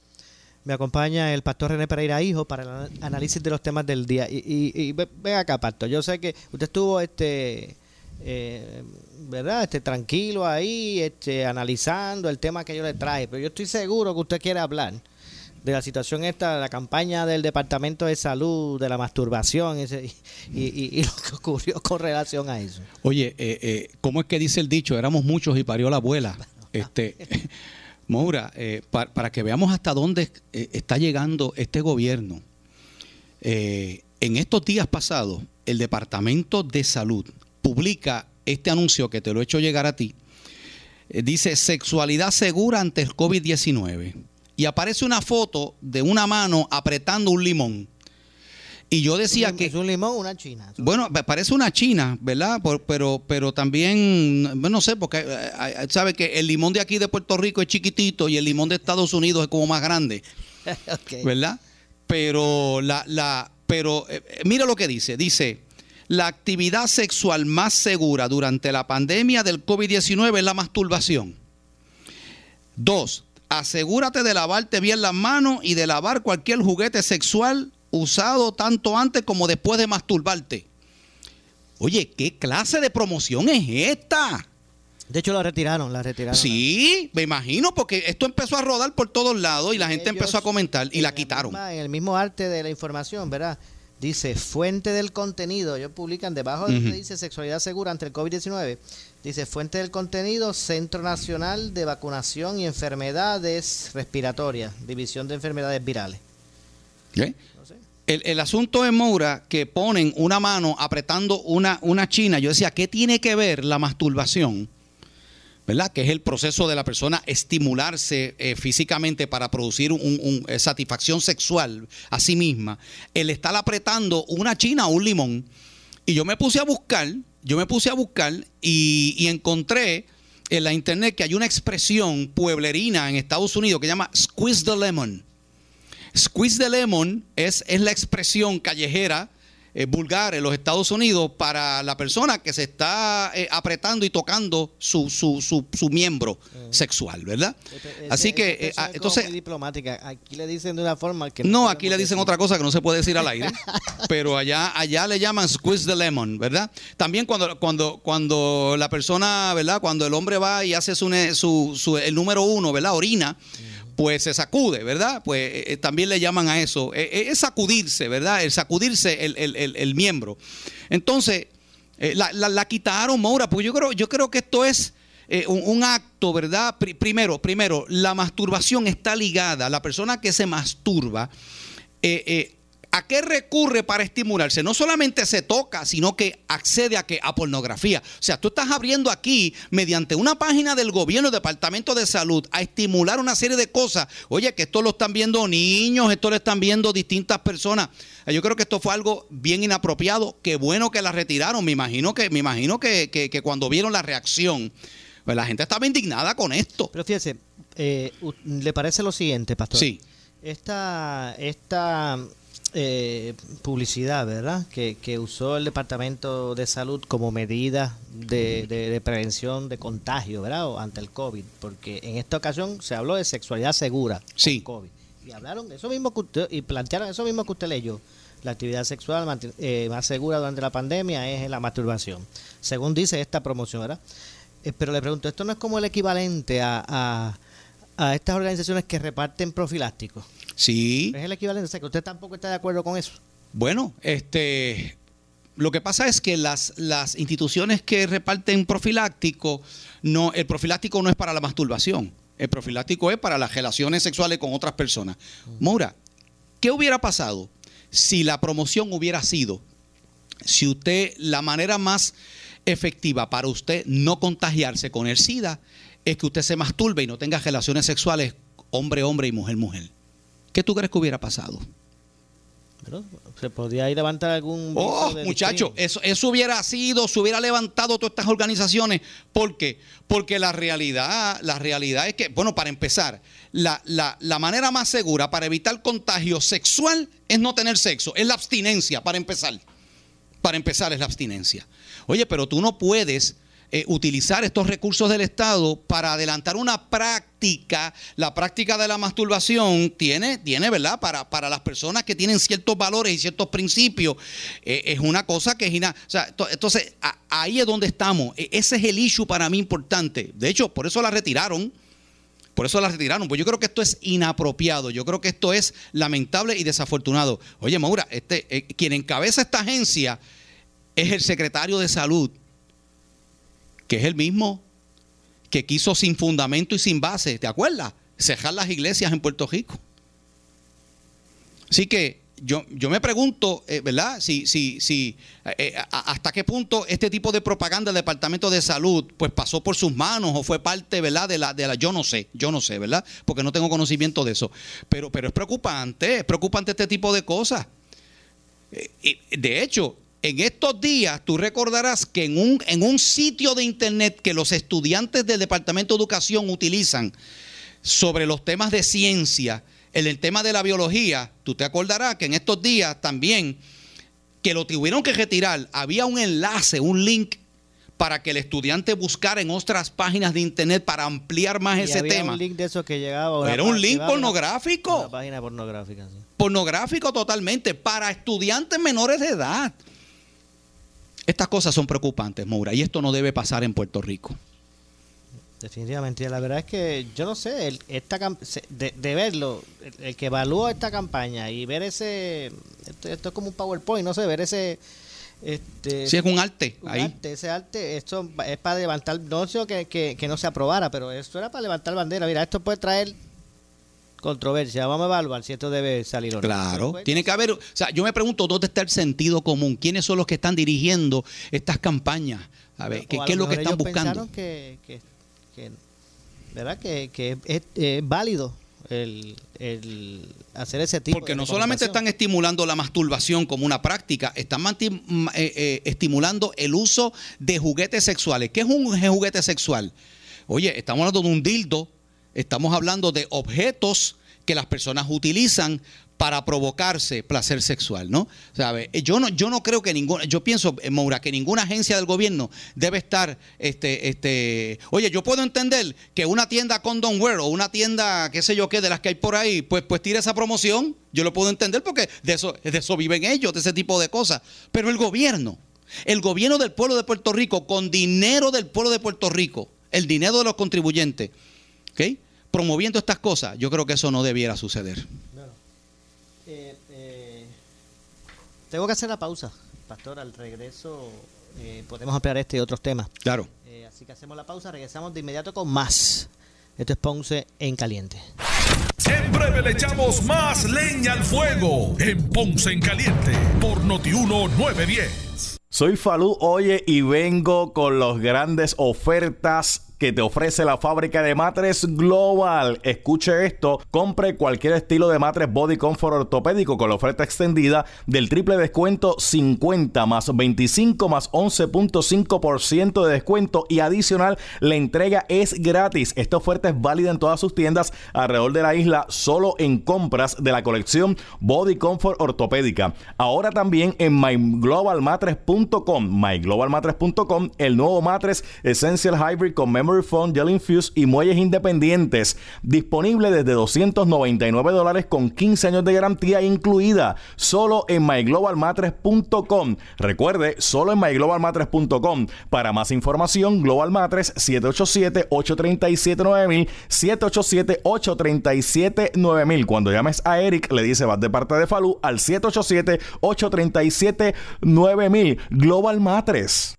Speaker 2: me acompaña el pastor René Pereira Hijo para el análisis de los temas del día. Y, y, y ven acá, pastor. Yo sé que usted estuvo este eh, ¿verdad? Este, tranquilo ahí, este, analizando el tema que yo le traje. Pero yo estoy seguro que usted quiere hablar de la situación esta, de la campaña del Departamento de Salud, de la masturbación ese, y, y, y, lo que ocurrió con relación a eso.
Speaker 3: Oye, eh, eh, ¿cómo es que dice el dicho? Éramos muchos y parió la abuela. Este, Moura, eh, para, para, que veamos hasta dónde está llegando este gobierno. En estos días pasados, el Departamento de Salud publica este anuncio que te lo he hecho llegar a ti. Eh, dice sexualidad segura ante el COVID-19. Y aparece una foto de una mano apretando un limón. Y yo decía
Speaker 2: ¿Es
Speaker 3: que...
Speaker 2: ¿Es un limón o una china?
Speaker 3: Bueno, parece una china, ¿verdad? Pero, pero también, no sé, porque eh, sabe que el limón de aquí de Puerto Rico es chiquitito y el limón de Estados Unidos es como más grande,
Speaker 2: okay.
Speaker 3: ¿verdad? Pero la, la, pero eh, mira lo que dice, dice, la actividad sexual más segura durante la pandemia del COVID-19 es la masturbación. Dos, asegúrate de lavarte bien las manos y de lavar cualquier juguete sexual usado tanto antes como después de masturbarte. Oye, ¿qué clase de promoción es esta?
Speaker 2: De hecho, la retiraron, la retiraron.
Speaker 3: Sí, me imagino, porque esto empezó a rodar por todos lados y la gente
Speaker 2: Ellos,
Speaker 3: empezó a comentar y la quitaron.
Speaker 2: Misma, en el mismo arte de la información, ¿verdad? Dice, fuente del contenido, ellos publican debajo de uh -huh. dice sexualidad segura ante el COVID-19, dice fuente del contenido, Centro Nacional de Vacunación y Enfermedades Respiratorias, División de Enfermedades Virales.
Speaker 3: ¿Qué? No sé. el, el, asunto es, Moura, que ponen una mano apretando una, una china. Yo decía, ¿qué tiene que ver la masturbación? ¿Verdad? Que es el proceso de la persona estimularse eh, físicamente para producir eh, satisfacción sexual a sí misma. El estar apretando una china o un limón. Y yo me puse a buscar, yo me puse a buscar y, y encontré en la internet que hay una expresión pueblerina en Estados Unidos que se llama squeeze the lemon. Squeeze the lemon es, es la expresión callejera eh, vulgar en los Estados Unidos para la persona que se está eh, apretando y tocando su, su, su, su miembro uh -huh. sexual, ¿verdad?
Speaker 2: Ese,
Speaker 3: Así que, eh, entonces...
Speaker 2: diplomática. Aquí le dicen de una forma que...
Speaker 3: No, no aquí le dicen decir. otra cosa que no se puede decir al aire, pero allá, allá le llaman squeeze the lemon, ¿verdad? También cuando, cuando, cuando la persona, ¿verdad? Cuando el hombre va y hace su, su, su el número uno, ¿verdad? Orina. Uh -huh pues se sacude, ¿verdad? Pues eh, eh, también le llaman a eso. Eh, es sacudirse, ¿verdad? El sacudirse el, el- el- miembro. Entonces, la, la- la quitaron, Maura, porque yo creo, yo creo que esto es un, acto, ¿verdad? Pri- primero, primero, la masturbación está ligada, la persona que se masturba, ¿a qué recurre para estimularse? No solamente se toca, sino que accede a, que, a pornografía. O sea, tú estás abriendo aquí, mediante una página del gobierno, Departamento de Salud, a estimular una serie de cosas. Oye, que esto lo están viendo niños, esto lo están viendo distintas personas. Eh, Yo creo que esto fue algo bien inapropiado. Qué bueno que la retiraron. Me imagino que, me imagino que, que- que cuando vieron la reacción, pues la gente estaba indignada con esto.
Speaker 2: Pero fíjese, eh, ¿le parece lo siguiente, pastor?
Speaker 3: Sí.
Speaker 2: Esta, esta eh, publicidad, ¿verdad? Que, que usó el Departamento de Salud como medida de, de- de prevención de contagio, ¿verdad? O ante el COVID. Porque en esta ocasión se habló de sexualidad segura
Speaker 3: Sí.
Speaker 2: con COVID. Y hablaron eso mismo que usted, y plantearon eso mismo que usted leyó. La actividad sexual manti- eh, más segura durante la pandemia es la masturbación. Según dice esta promoción, ¿verdad? Eh, pero le pregunto, ¿esto no es como el equivalente a, a, a estas organizaciones que reparten profilácticos?
Speaker 3: Sí.
Speaker 2: ¿Es el equivalente? O sea, que usted tampoco está de acuerdo con eso.
Speaker 3: Bueno, este, lo que pasa es que las, las instituciones que reparten profiláctico, no, el profiláctico no es para la masturbación. El profiláctico es para las relaciones sexuales con otras personas. Maura, ¿qué hubiera pasado si la promoción hubiera sido, si usted, la manera más efectiva para usted no contagiarse con el SIDA es que usted se masturbe y no tenga relaciones sexuales hombre-hombre y mujer-mujer? ¿Qué tú crees que hubiera pasado?
Speaker 2: Se podría ir levantar algún...
Speaker 3: Oh, muchacho, eso, eso hubiera sido, se hubiera levantado todas estas organizaciones. ¿Por qué? Porque la realidad, la realidad es que, bueno, para empezar, la, la- la manera más segura para evitar contagio sexual es no tener sexo, es la abstinencia, para empezar. Para empezar es la abstinencia. Oye, pero tú no puedes eh, utilizar estos recursos del Estado para adelantar una práctica. La práctica de la masturbación tiene, tiene ¿verdad? Para, para las personas que tienen ciertos valores y ciertos principios, eh, es una cosa que es ina- o sea, to- entonces, ahí es donde estamos. E- Ese es el issue para mí importante. De hecho, por eso la retiraron. Por eso la retiraron. Pues yo creo que esto es inapropiado. Yo creo que esto es lamentable y desafortunado. Oye, Maura, este, eh, quien encabeza esta agencia es el secretario de salud, que es el mismo que quiso sin fundamento y sin base, ¿te acuerdas? Cejar las iglesias en Puerto Rico. Así que yo, yo me pregunto, eh, ¿verdad? Si, si, si, eh, a- hasta qué punto este tipo de propaganda del Departamento de Salud pues pasó por sus manos o fue parte, ¿verdad? De la, de la, yo no sé, yo no sé, ¿verdad? Porque no tengo conocimiento de eso. Pero, pero es preocupante, es preocupante este tipo de cosas. Eh, de hecho, en estos días tú recordarás que en un, en un sitio de internet que los estudiantes del Departamento de Educación utilizan sobre los temas de ciencia, en el tema de la biología, tú te acordarás que en estos días también que lo tuvieron que retirar, había un enlace, un link para que el estudiante buscara en otras páginas de internet para ampliar más
Speaker 2: Y
Speaker 3: ese
Speaker 2: había
Speaker 3: tema.
Speaker 2: un link de esos que llegaba...
Speaker 3: Era un link pornográfico.
Speaker 2: Una página pornográfica, sí.
Speaker 3: pornográfico totalmente para estudiantes menores de edad. Estas cosas son preocupantes, Moura, y esto no debe pasar en Puerto Rico.
Speaker 2: Definitivamente, la verdad es que yo no sé, el- esta de, de verlo, el, el que evalúa esta campaña y ver ese, esto, esto es como un PowerPoint, no sé, ver ese... Este,
Speaker 3: Sí, es un arte
Speaker 2: un
Speaker 3: ahí.
Speaker 2: arte, ese arte, esto es para levantar, no sé que, que, que no se aprobara, pero esto era para levantar bandera. Mira, esto puede traer controversia, vamos a evaluar si esto debe salir o no.
Speaker 3: Claro,
Speaker 2: pues,
Speaker 3: tiene que haber, o sea, yo me pregunto dónde está el sentido común, quiénes son los que están dirigiendo estas campañas, a ver, ¿qué,
Speaker 2: a
Speaker 3: qué es lo que están
Speaker 2: ellos
Speaker 3: buscando?
Speaker 2: pensaron que, que, que- ¿verdad? Que, que es, válido el, el hacer ese tipo
Speaker 3: Porque
Speaker 2: de
Speaker 3: no solamente están estimulando la masturbación como una práctica, están eh, eh, estimulando el uso de juguetes sexuales. ¿Qué es un juguete sexual? Oye, estamos hablando de un dildo, estamos hablando de objetos que las personas utilizan para provocarse placer sexual, ¿no? ¿Sabe? Eh, Yo no, yo no creo que ninguna, yo pienso, eh, Moura, que ninguna agencia del gobierno debe estar, este, este, oye, yo puedo entender que una tienda Condom Wear o una tienda, qué sé yo qué, de las que hay por ahí, pues, pues tire esa promoción, yo lo puedo entender porque de eso, de eso viven ellos, de ese tipo de cosas. Pero el gobierno, el gobierno del pueblo de Puerto Rico, con dinero del pueblo de Puerto Rico, el dinero de los contribuyentes, ¿ok? Promoviendo estas cosas, yo creo que eso no debiera suceder.
Speaker 2: Eh, eh, tengo que hacer la pausa, Pastor. Al regreso eh, podemos ampliar este y otros temas.
Speaker 3: Claro.
Speaker 2: Eh, así que hacemos la pausa, regresamos de inmediato con más. Esto es Ponce en Caliente.
Speaker 1: En breve le echamos más leña al fuego en Ponce en Caliente por Notiuno 910.
Speaker 16: Soy Falú, oye, y vengo con las grandes ofertas que te ofrece la fábrica de matres Global. Escuche esto, compre cualquier estilo de matres Body Comfort ortopédico con la oferta extendida del triple descuento 50 más 25 más 11.5% de descuento y adicional la entrega es gratis. Esta oferta es válida en todas sus tiendas alrededor de la isla solo en compras de la colección Body Comfort ortopédica. Ahora también en myglobalmatres.com, myglobalmatres.com, el nuevo matres Essential Hybrid con Memory Foam, Gel Infuse y muelles independientes. Disponible desde 299 dólares con 15 años de garantía incluida. Solo en myglobalmatres.com. Recuerde, solo en myglobalmatres.com. Para más información, Global Matres 787-837-9000. 787-837-9000. Cuando llames a Eric, le dice vas de parte de Falú al 787-837-9000. Global Matres.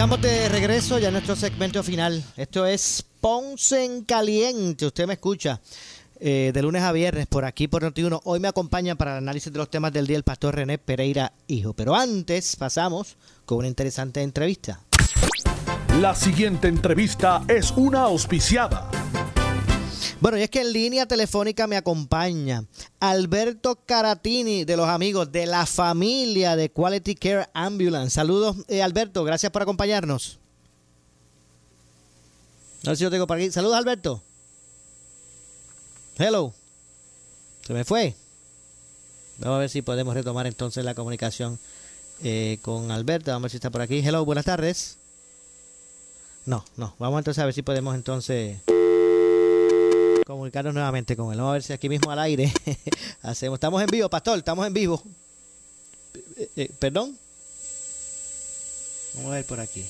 Speaker 2: Marchamos de regreso ya en nuestro segmento final. Esto es Ponce en Caliente. Usted me escucha eh, de lunes a viernes por aquí por Noti1. Hoy me acompaña para el análisis de los temas del día el pastor René Pereira Hijo. Pero antes pasamos con una interesante entrevista.
Speaker 1: La siguiente entrevista es una auspiciada.
Speaker 2: Bueno, y es que en línea telefónica me acompaña Alberto Caratini de los amigos de la familia de Quality Care Ambulance. Saludos, eh, Alberto, gracias por acompañarnos. A ver si lo tengo por aquí. Saludos, Alberto. Hello. Se me fue. Vamos a ver si podemos retomar entonces la comunicación eh, con Alberto. Vamos a ver si está por aquí. Hello, buenas tardes. No, no. Vamos entonces a ver si podemos entonces comunicarnos nuevamente con él. Vamos a ver si aquí mismo al aire hacemos. Estamos en vivo, pastor, estamos en vivo. Eh, eh, ¿Perdón? Vamos a ver por aquí.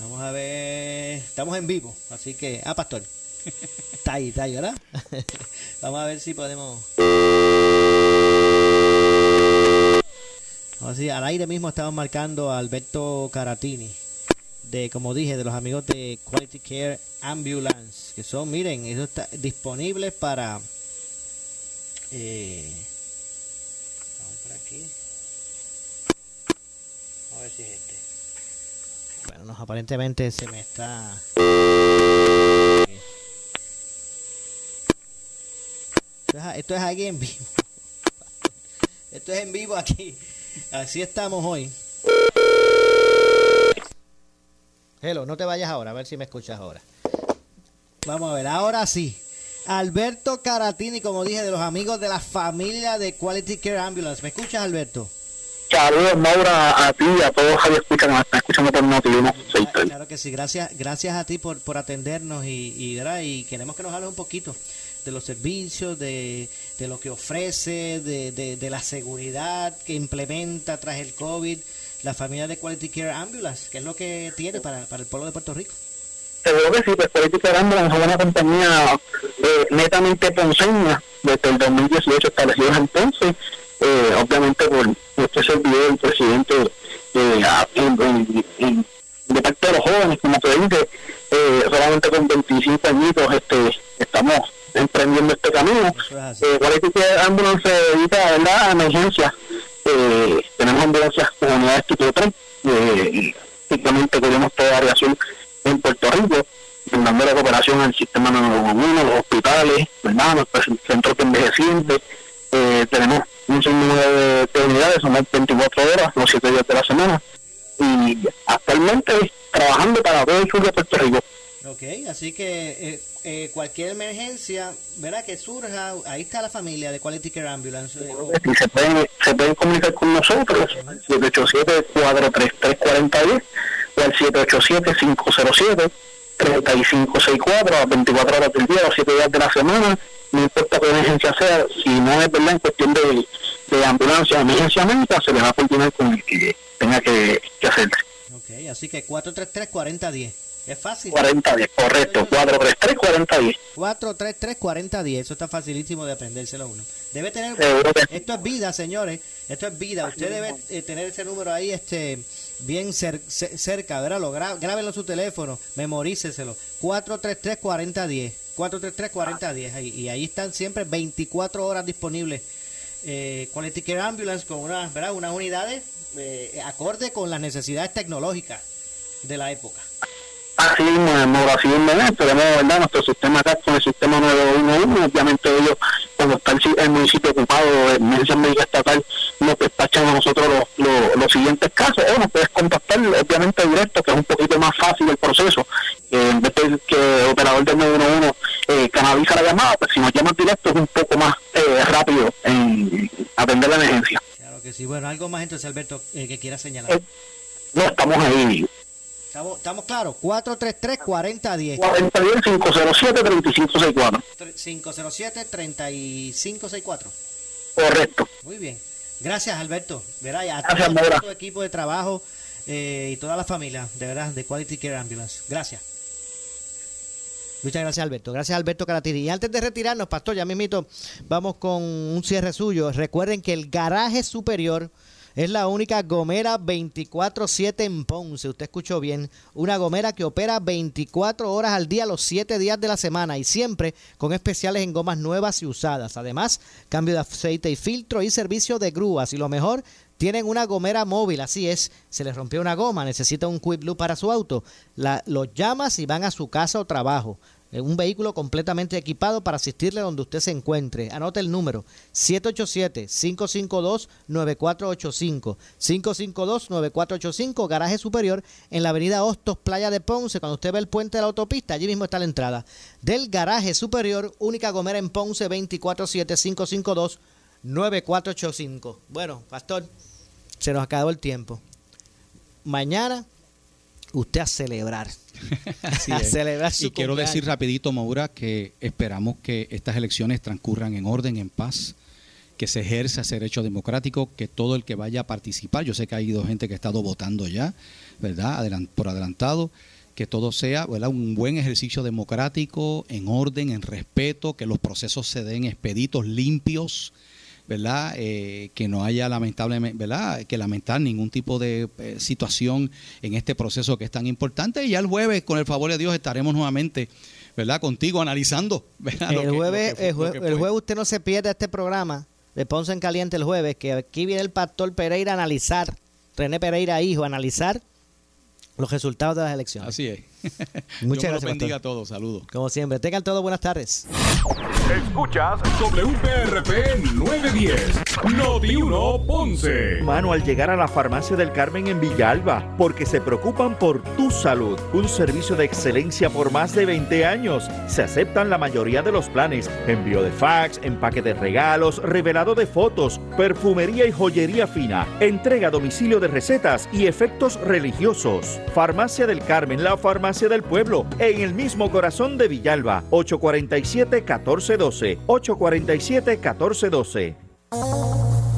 Speaker 2: Vamos a ver. Estamos en vivo, así que. Ah, pastor. Está ahí, está ahí, ¿verdad? Vamos a ver si podemos. Vamos a ver al aire mismo estamos marcando a Alberto Caratini de, como dije, de los amigos de Quality Care Ambulance, que son, miren, eso está disponible para... Eh, vamos por aquí. A ver si es este. Bueno, no, aparentemente se me está... Esto es, esto es aquí en vivo. Esto es en vivo aquí. Así estamos hoy. Hello, no te vayas ahora, a ver si me escuchas ahora. Vamos a ver, ahora sí. Alberto Caratini, como dije, de los amigos de la familia de Quality Care Ambulance. ¿Me escuchas, Alberto?
Speaker 17: Saludos, Maura, a ti y a todos los que nos están escuchando por noti
Speaker 2: claro, claro que sí, gracias gracias a ti por, por atendernos y, y, y queremos que nos hables un poquito de los servicios, de, de lo que ofrece, de, de, de la seguridad que implementa tras el COVID la familia de Quality Care Ambulance, que es lo que tiene para, para el pueblo de Puerto Rico.
Speaker 17: Seguro que sí, pues Care Ambulance es una compañía eh, netamente ponceña, desde el 2018 establecida en Ponce, eh, obviamente por este servidor, el presidente eh, de parte de los jóvenes, como te dice, eh, solamente con 25 añitos este, estamos emprendiendo este camino. Eh, Ambulance se dedica ¿verdad? a emergencias eh, tenemos ambulancias con unidades tipo 3, eh, prácticamente cubrimos toda área azul en Puerto Rico, dando la cooperación al sistema 911, los hospitales, ¿verdad? los centros de envejecientes, eh, tenemos un sinnúmero de, de unidades, son 24 horas, los 7 días de la semana, y actualmente trabajando para todo el sur de Puerto Rico.
Speaker 2: Ok, así que eh, eh, cualquier emergencia, ¿verdad? Que surja, ahí está la familia de Quality Care Ambulance. Eh,
Speaker 17: y se pueden, se pueden comunicar con nosotros, 787-433-4010 o al 787-507-3564 a 24 horas del día, los 7 días de la semana, no importa qué emergencia sea, si no es verdad en cuestión de, de ambulancia, emergencia médica, se le va a continuar con el que tenga que, que hacerse.
Speaker 2: Ok, así que 433-4010. Es fácil.
Speaker 17: 4010, correcto. 433-4010.
Speaker 2: 433-4010. Eso está facilísimo de aprendérselo uno. Debe tener. Esto es vida, señores. Esto es vida. Usted debe eh, tener ese número ahí este bien cer cerca, ¿verdad? Gra grábenlo en su teléfono, memoríceselo. 433-4010. 433-4010. Y ahí están siempre 24 horas disponibles. Eh, Quality Care Ambulance con una, ¿verdad? unas unidades eh, acorde con las necesidades tecnológicas de la época.
Speaker 17: Así mismo, así mismo, tenemos ¿verdad? nuestro sistema acá con el sistema 911, obviamente ellos, cuando está el, municipio ocupado de emergencia médica estatal, nos despachan a nosotros los, los, los, siguientes casos, o nos puedes contactar obviamente directo, que es un poquito más fácil el proceso, eh, en vez de que el operador del 911 eh, canaliza la llamada, pues si nos llaman directo es un poco más eh, rápido en atender la emergencia.
Speaker 2: Claro que sí, bueno, algo más entonces Alberto eh, que quiera señalar.
Speaker 17: no, estamos ahí.
Speaker 2: ¿Estamos, estamos claros? 433-4010.
Speaker 17: 4010-507-3564.
Speaker 2: 507-3564.
Speaker 17: Correcto.
Speaker 2: Muy bien. Gracias, Alberto. Verá, a
Speaker 17: Gracias,
Speaker 2: todo tu equipo de trabajo eh, y toda la familia, de verdad, de Quality Care Ambulance. Gracias. Muchas gracias, Alberto. Gracias, Alberto Caratiri. Y antes de retirarnos, Pastor, ya mismito, vamos con un cierre suyo. Recuerden que el garaje superior Es la única gomera 24/7 en Ponce. Usted escuchó bien. Una gomera que opera 24 horas al día los 7 días de la semana y siempre con especiales en gomas nuevas y usadas. Además, cambio de aceite y filtro y servicio de grúas. Y lo mejor, tienen una gomera móvil, así es, se les rompió una goma, necesita un Quick Loop para su auto, la, los llamas y van a su casa o trabajo. Eh, Un vehículo completamente equipado para asistirle donde usted se encuentre. Anote el número 787-552-9485. 552-9485, garaje superior en la avenida Hostos, Playa de Ponce. Cuando usted ve el puente de la autopista, allí mismo está la entrada del garaje superior, única gomera en Ponce 247-552-9485. Bueno, pastor, se nos acabó el tiempo. Mañana, usted a celebrar.
Speaker 3: Así
Speaker 2: a
Speaker 3: es.
Speaker 2: celebrar su
Speaker 3: y quiero
Speaker 2: cumpleaños.
Speaker 3: decir rapidito, Maura, que esperamos que estas elecciones transcurran en orden, en paz, que se ejerza ese derecho democrático, que todo el que vaya a participar, yo sé que ha habido gente que ha estado votando ya, ¿verdad? Por adelantado, que todo sea ¿verdad? un buen ejercicio democrático, en orden, en respeto, que los procesos se den expeditos, limpios, ¿verdad? Eh, que no haya lamentablemente, ¿verdad? Que lamentar ningún tipo de eh, situación en este proceso que es tan importante. Y ya el jueves, con el favor de Dios, estaremos nuevamente, ¿verdad? Contigo analizando,
Speaker 2: El
Speaker 3: que-
Speaker 2: jueves,
Speaker 3: fue-
Speaker 2: el, jue-
Speaker 3: lo que
Speaker 2: el jueves usted no se pierda este programa de Ponce en Caliente el jueves, que aquí viene el pastor Pereira a analizar, René Pereira hijo, a analizar los resultados de las elecciones.
Speaker 3: Así es.
Speaker 2: Muchas
Speaker 3: Dios
Speaker 2: gracias,
Speaker 3: bendiga
Speaker 2: pastor.
Speaker 3: a todos. Saludos.
Speaker 2: Como siempre, tengan todos buenas tardes.
Speaker 1: Escuchas WPRP 910, Noti 1 Ponce.
Speaker 18: Mano al llegar a la farmacia del Carmen en Villalba, porque se preocupan por tu salud. Un servicio de excelencia por más de 20 años. Se aceptan la mayoría de los planes: envío de fax, empaque de regalos, revelado de fotos, perfumería y joyería fina, entrega a domicilio de recetas y efectos religiosos. Farmacia del Carmen, la farmacia del pueblo, en el mismo corazón de Villalba. 847-1412. 847-1412.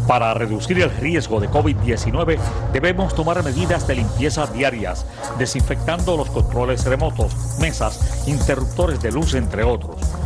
Speaker 19: Para reducir el riesgo de COVID-19 debemos tomar medidas de limpieza diarias, desinfectando los controles remotos, mesas, interruptores de luz, entre otros.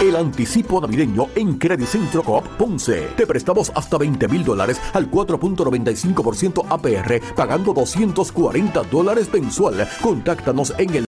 Speaker 20: El anticipo navideño en Credit Centro Coop Ponce. Te prestamos hasta 20 mil dólares al 4.95% APR, pagando 240 dólares mensual. Contáctanos en el